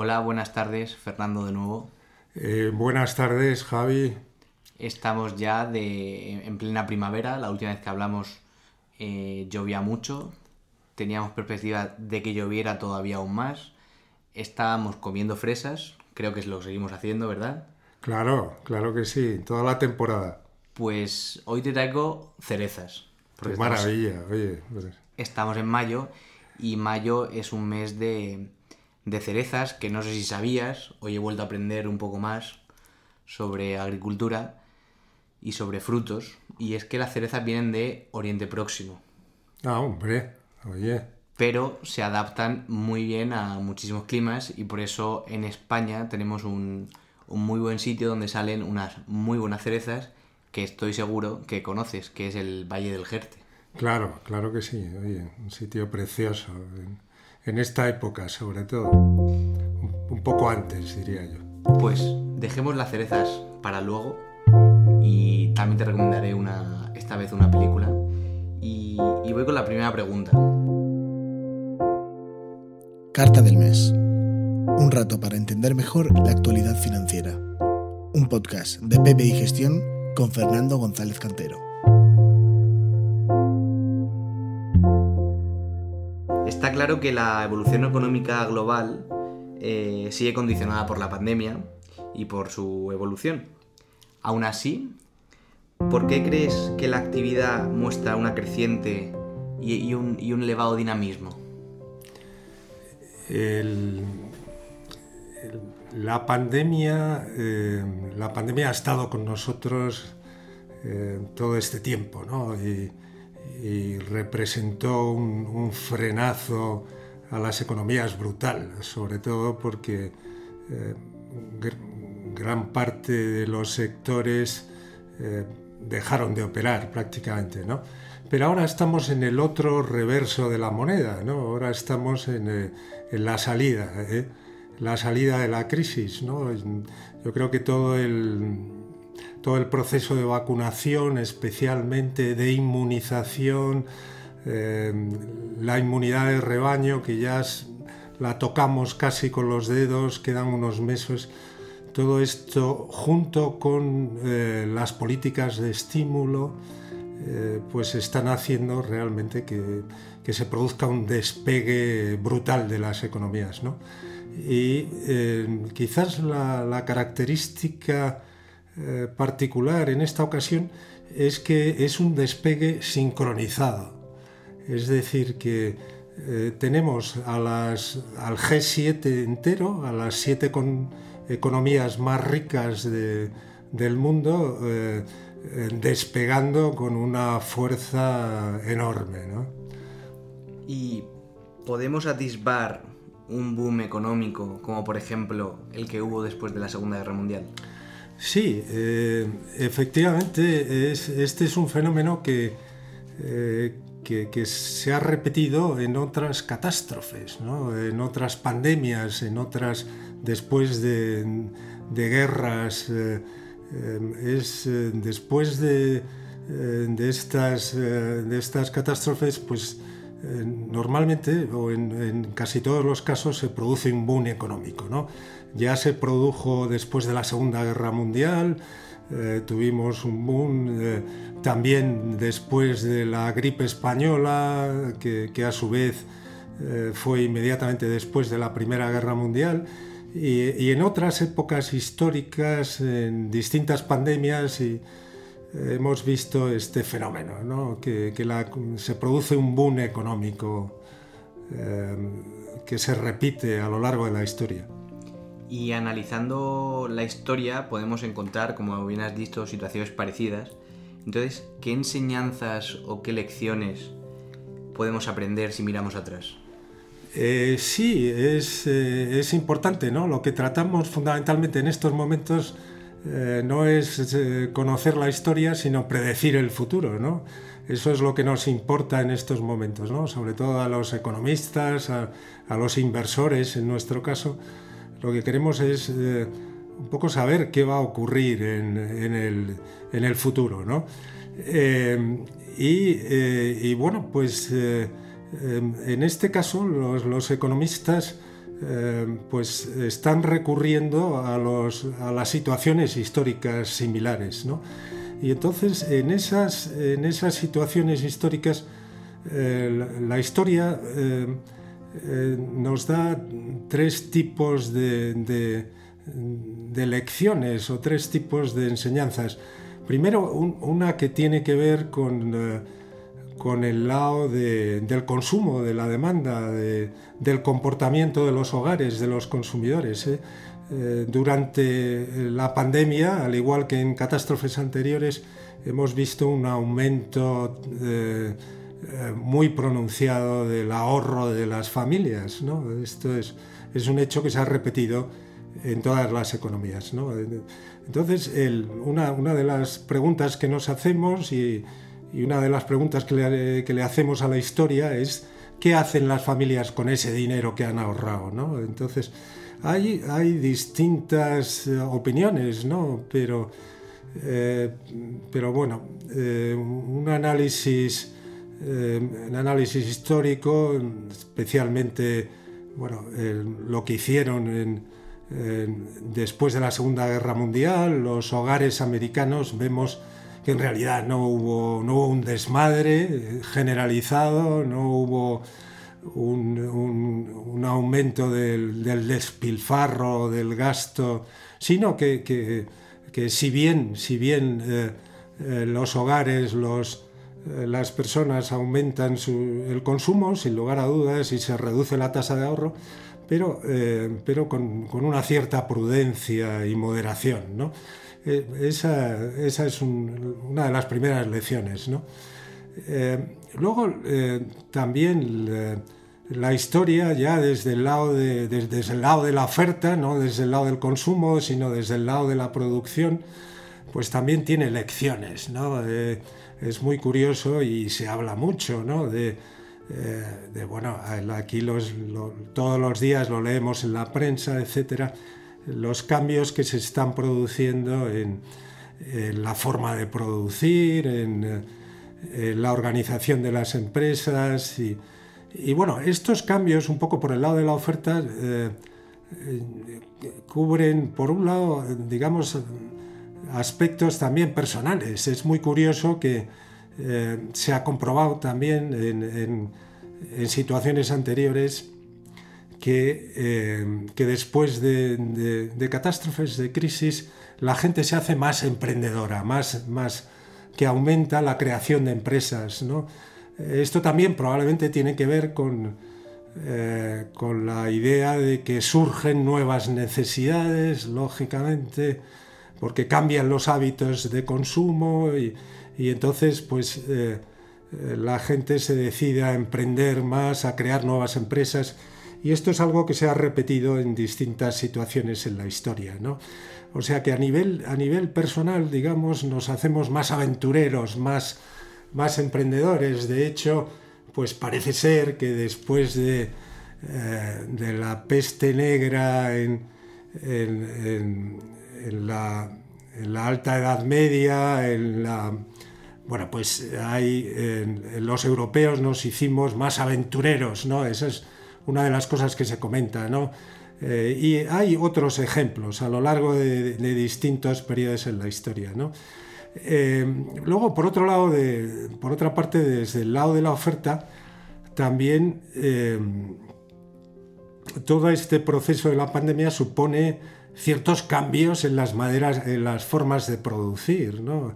Hola, buenas tardes, Fernando de nuevo. Eh, buenas tardes, Javi. Estamos ya de, en plena primavera. La última vez que hablamos eh, llovía mucho. Teníamos perspectiva de que lloviera todavía aún más. Estábamos comiendo fresas. Creo que es lo que seguimos haciendo, ¿verdad? Claro, claro que sí. Toda la temporada. Pues hoy te traigo cerezas. Qué maravilla, oye. Pues Estamos en mayo y mayo es un mes de, de cerezas que no sé si sabías. Hoy he vuelto a aprender un poco más sobre agricultura y sobre frutos. Y es que las cerezas vienen de Oriente Próximo. Ah, hombre, oye. Pero se adaptan muy bien a muchísimos climas y por eso en España tenemos un, un muy buen sitio donde salen unas muy buenas cerezas que estoy seguro que conoces, que es el Valle del Jerte. Claro, claro que sí. Oye, un sitio precioso. En, esta época, sobre todo. Un, poco antes, diría yo. Pues dejemos las cerezas para luego y también te recomendaré una, esta vez una película. Y, y voy con la primera pregunta. Carta del mes. Un rato para entender mejor la actualidad financiera. Un podcast de PPI Gestión con Fernando González Cantero. Está claro que la evolución económica global eh, sigue condicionada por la pandemia y por su evolución. Aún así, ¿por qué crees que la actividad muestra una creciente y, un, elevado dinamismo? La pandemia, eh, la pandemia ha estado con nosotros eh, todo este tiempo, ¿no? Y representó un, un frenazo a las economías brutal, sobre todo porque eh, gr- gran parte de los sectores eh, dejaron de operar prácticamente, ¿no? Pero ahora estamos en el otro reverso de la moneda, ¿no? Ahora estamos en, eh, en la salida, ¿eh? la salida de la crisis, ¿no? Yo creo que todo el, todo el proceso de vacunación, especialmente de inmunización, eh, la inmunidad de rebaño, que ya la tocamos casi con los dedos, quedan unos meses, todo esto junto con eh, las políticas de estímulo, eh, pues están haciendo realmente que, que se produzca un despegue brutal de las economías. ¿no? Y quizás la característica eh, particular en esta ocasión es que es un despegue sincronizado. Es decir, que eh, tenemos a las, al G7 entero, a las siete con- economías más ricas de- del mundo, eh, despegando con una fuerza enorme. ¿no? ¿Y podemos atisbar un boom económico como por ejemplo el que hubo después de la Segunda Guerra Mundial? Sí, eh, efectivamente, es- este es un fenómeno que, eh, que, que se ha repetido en otras catástrofes, ¿no? en otras pandemias, en otras, después de, de guerras. eh, es después de, de estas, de estas catástrofes, pues normalmente, o en, en casi todos los casos, se produce un boom económico. ¿no? Ya se produjo después de la Segunda Guerra Mundial, eh, tuvimos un boom eh, también después de la gripe española, que, que a su vez eh, fue inmediatamente después de la Primera Guerra Mundial. Y, y en otras épocas históricas, en distintas pandemias, y, hemos visto este fenómeno, ¿no? que, que la- se produce un boom económico eh, que se repite a lo largo de la historia. Y analizando la historia podemos encontrar, como bien has dicho, situaciones parecidas. Entonces, ¿qué enseñanzas o qué lecciones podemos aprender si miramos atrás? Eh, sí, es, eh, es importante, ¿no? Lo que tratamos fundamentalmente en estos momentos eh, no es eh, conocer la historia, sino predecir el futuro, ¿no? Eso es lo que nos importa en estos momentos, ¿no? Sobre todo a los economistas, a, los inversores, en nuestro caso, lo que queremos es eh, un poco saber qué va a ocurrir en, el, futuro, ¿no? Y, bueno, pues en este caso los economistas pues están recurriendo a, los, a, las situaciones históricas similares. ¿no? Y entonces en esas, en esas situaciones históricas la, historia nos da tres tipos de, de, lecciones o tres tipos de enseñanzas. Primero, una que tiene que ver con con el lado del consumo, de la demanda, del comportamiento de los hogares, de los consumidores. ¿eh? Eh, durante la pandemia, al igual que en catástrofes anteriores, hemos visto un aumento eh, muy pronunciado del ahorro de las familias. Esto es, es, un hecho que se ha repetido en todas las economías. Entonces, una, una de las preguntas que nos hacemos y y una de las preguntas que le, hacemos a la historia es qué hacen las familias con ese dinero que han ahorrado, ¿no? Entonces, hay, distintas eh, opiniones, ¿no? Pero, eh, pero bueno, eh, un análisis, un análisis histórico, especialmente, bueno, lo que hicieron después de la Segunda Guerra Mundial, los hogares americanos, vemos que en realidad no hubo, no hubo un desmadre generalizado, no hubo un, aumento del, despilfarro, del gasto, sino que, que, si bien, si bien eh, eh, los hogares, los, eh, las personas aumentan el consumo, sin lugar a dudas, y se reduce la tasa de ahorro, pero, pero con, con, una cierta prudencia y moderación. ¿no? Eh, esa, es una de las primeras lecciones. Eh, luego, eh, también la historia, ya desde el, lado de, desde, el lado de la oferta, no desde el lado del consumo, sino desde el lado de la producción, pues también tiene lecciones. es muy curioso y se habla mucho de, bueno, aquí todos los días lo leemos en la prensa, etcétera los cambios que se están produciendo en, la forma de producir, en, la organización de las empresas y, bueno, estos cambios un poco por el lado de la oferta eh, eh, cubren por un lado, digamos, aspectos también personales. Es muy curioso que eh, se ha comprobado también en situaciones anteriores eh, que, después de, catástrofes, de crisis, la gente se hace más emprendedora, más, más que aumenta la creación de empresas. Esto también probablemente tiene que ver con, eh, con la idea de que surgen nuevas necesidades, lógicamente, porque cambian los hábitos de consumo y, entonces pues eh, la gente se decide a emprender más, a crear nuevas empresas y esto es algo que se ha repetido en distintas situaciones en la historia. ¿no? O sea que a nivel, a nivel personal, digamos, nos hacemos más aventureros, más, más emprendedores. De hecho, pues parece ser que después de, eh, de la peste negra en, en, la, en, la, alta edad media, en la... Bueno, pues hay, los europeos nos hicimos más aventureros, ¿no? Eso es, una de las cosas que se comenta, ¿no? Eh, y hay otros ejemplos a lo largo de, distintos periodos en la historia, ¿no? Eh, luego, por otro lado, por otra parte, desde el lado de la oferta, también eh, todo este proceso de la pandemia supone ciertos cambios en las maderas, en las formas de producir, ¿no?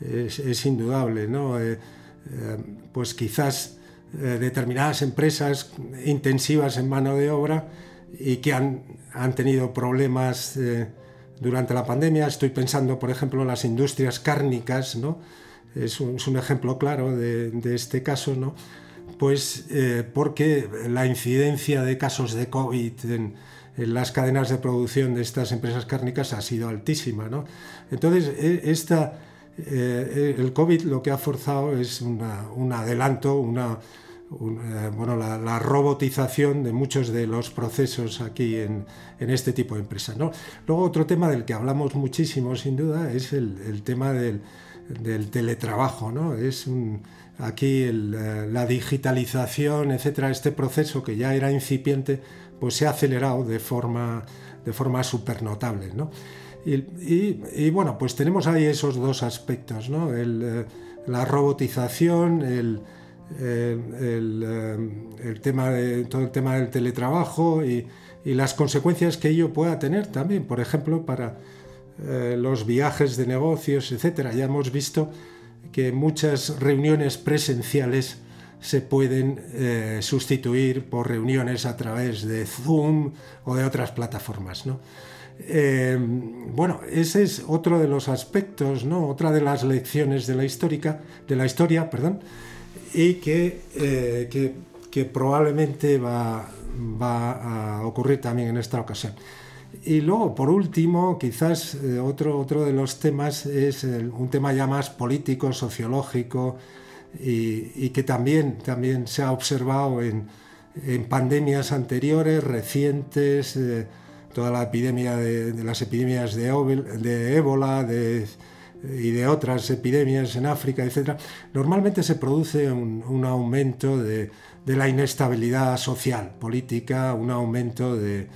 Es, es indudable, ¿no? pues quizás eh, determinadas empresas intensivas en mano de obra y que han, han tenido problemas eh, durante la pandemia. Estoy pensando, por ejemplo, en las industrias cárnicas, ¿no? es, un, es un ejemplo claro de, de este caso, ¿no? pues eh, porque la incidencia de casos de COVID en, en, las cadenas de producción de estas empresas cárnicas ha sido altísima. ¿no? Entonces, e, esta eh, el COVID lo que ha forzado es un adelanto, una, eh, bueno, la, robotización de muchos de los procesos aquí en, este tipo de empresas. Luego otro tema del que hablamos muchísimo sin duda es el, tema del, teletrabajo. ¿no? Es aquí eh, la digitalización, etcétera, este proceso que ya era incipiente, pues se ha acelerado de forma, de forma súper notable. ¿no? Y, bueno, pues tenemos ahí esos dos aspectos, ¿no? El, la robotización, el, el, tema todo el tema del teletrabajo y, las consecuencias que ello pueda tener también, por ejemplo, para los viajes de negocios, etcétera. Ya hemos visto que muchas reuniones presenciales se pueden eh, sustituir por reuniones a través de Zoom o de otras plataformas. ¿no? Eh, bueno, ese es otro de los aspectos, ¿no? otra de las lecciones de la, histórica, de la historia perdón, y que, eh, que, probablemente va, va a ocurrir también en esta ocasión. Y luego, por último, quizás eh, otro, otro de los temas es un tema ya más político, sociológico, y, que también, también se ha observado en, en pandemias anteriores, recientes, eh, toda la epidemia de, las epidemias de, ébola y de otras epidemias en África, etc. Normalmente se produce un, aumento de, la inestabilidad social, política, un aumento de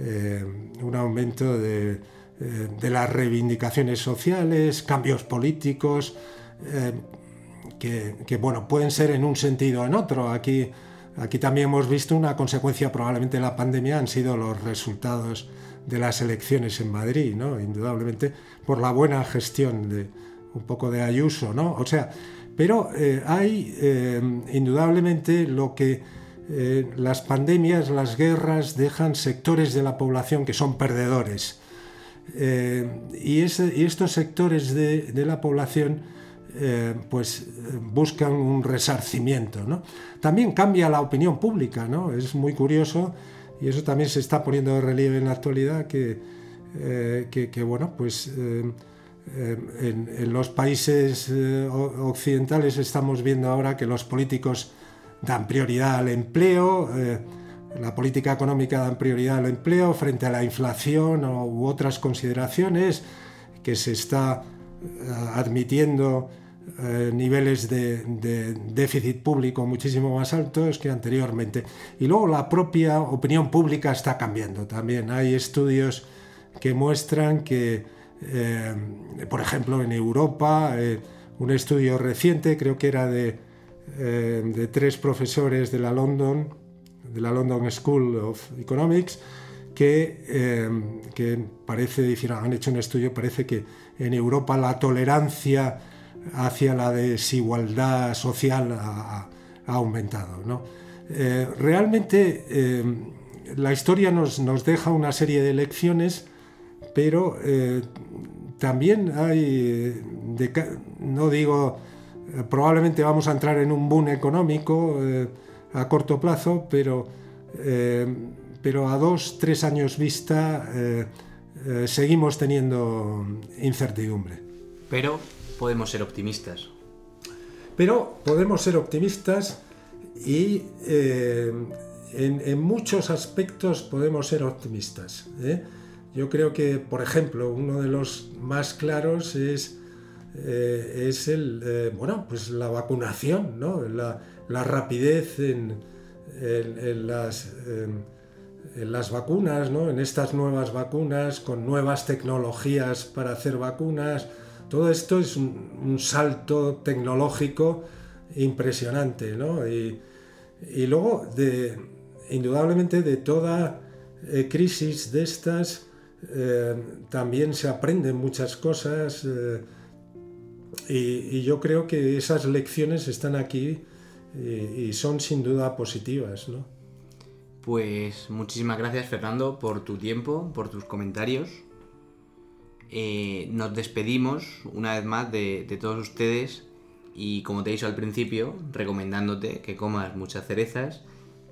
eh, un aumento eh, de, las reivindicaciones sociales, cambios políticos, eh, que, bueno, pueden ser en un sentido o en otro. Aquí, aquí también hemos visto una consecuencia probablemente de la pandemia han sido los resultados de las elecciones en Madrid, ¿no? indudablemente por la buena gestión de un poco de Ayuso, ¿no? O sea, pero hay indudablemente lo que eh, las pandemias, las guerras dejan sectores de la población que son perdedores. Eh, y, estos sectores de, la población eh, pues buscan un resarcimiento. También cambia la opinión pública, ¿no? es muy curioso y eso también se está poniendo de relieve en la actualidad que, que, bueno, pues en, los países occidentales estamos viendo ahora que los políticos dan prioridad al empleo, eh, la política económica dan prioridad al empleo frente a la inflación u otras consideraciones, que se está eh, admitiendo eh, niveles de, déficit público muchísimo más altos que anteriormente. Y luego la propia opinión pública está cambiando también. Hay estudios que muestran que, por ejemplo, en Europa, un estudio reciente, creo que era de eh, tres profesores de la London, de la London School of Economics, que, eh, que parece, han hecho un estudio, parece que en Europa la tolerancia hacia la desigualdad social ha, aumentado. ¿no? Eh, realmente la historia nos, nos, deja una serie de lecciones, pero también hay, no digo eh, probablemente vamos a entrar en un boom económico eh, a corto plazo, pero, eh, pero a dos, tres años vista seguimos teniendo incertidumbre. Pero podemos ser optimistas. Pero podemos ser optimistas y en, en, muchos aspectos podemos ser optimistas. Yo creo que, por ejemplo, uno de los más claros es eh, es el, eh, bueno, pues la vacunación, ¿no? la, rapidez en, las, las, vacunas, ¿no? en estas nuevas vacunas, con nuevas tecnologías para hacer vacunas. Todo esto es un, salto tecnológico impresionante. ¿no? Y, luego, indudablemente, de toda eh, crisis de estas, también se aprenden muchas cosas. Y, yo creo que esas lecciones están aquí eh, y, son sin duda positivas, ¿no? Pues muchísimas gracias Fernando por tu tiempo, por tus comentarios. Eh, nos despedimos una vez más de, todos ustedes y como te he dicho al principio, recomendándote que comas muchas cerezas,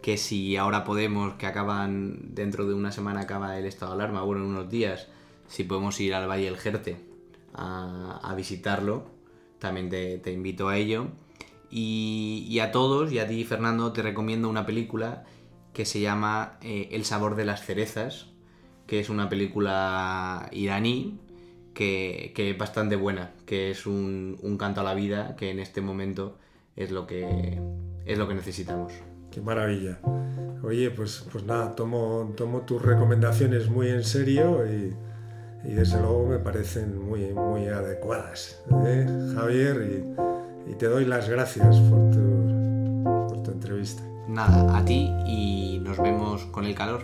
que si ahora podemos, que acaban dentro de una semana acaba el estado de alarma, bueno, en unos días, si podemos ir al Valle del Jerte a visitarlo, también te, invito a ello. Y, a todos, y a ti Fernando, te recomiendo una película que se llama eh, El sabor de las cerezas, que es una película iraní que, es bastante buena, que es un, canto a la vida que en este momento es lo que, es lo que necesitamos. qué maravilla. Oye, pues, pues nada, tomo, tomo tus recomendaciones muy en serio y, y desde luego me parecen muy, muy adecuadas, ¿eh, Javier, y, y, te doy las gracias por tu, por tu entrevista. Nada, a ti y nos vemos con el calor.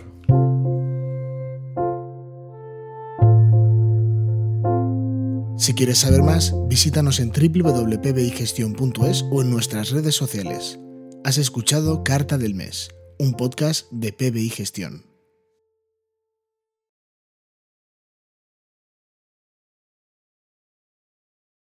Si quieres saber más, visítanos en www.pbigestion.es o en nuestras redes sociales. Has escuchado Carta del Mes, un podcast de PBI Gestión.